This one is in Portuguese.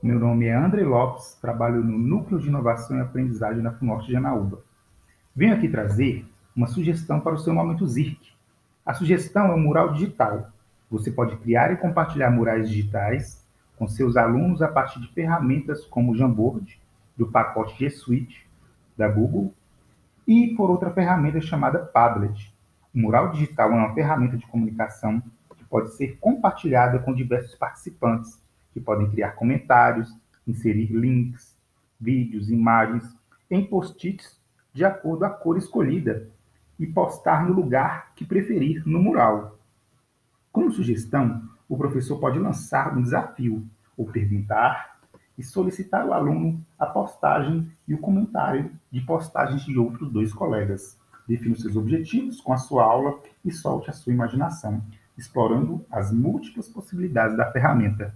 Meu nome é André Lopes, trabalho no Núcleo de Inovação e Aprendizagem da FUNORTE de Anaúba. Venho aqui trazer uma sugestão para o seu momento ZIRC. A sugestão é um mural digital. Você pode criar e compartilhar murais digitais com seus alunos a partir de ferramentas como o Jamboard, do pacote G Suite da Google, e por outra ferramenta chamada Padlet. O mural digital é uma ferramenta de comunicação que pode ser compartilhada com diversos participantes, que podem criar comentários, inserir links, vídeos, imagens em post-its de acordo a cor escolhida e postar no lugar que preferir no mural. Como sugestão, o professor pode lançar um desafio ou perguntar e solicitar ao aluno a postagem e o comentário de postagens de outros dois colegas. Defina os seus objetivos com a sua aula e solte a sua imaginação, explorando as múltiplas possibilidades da ferramenta.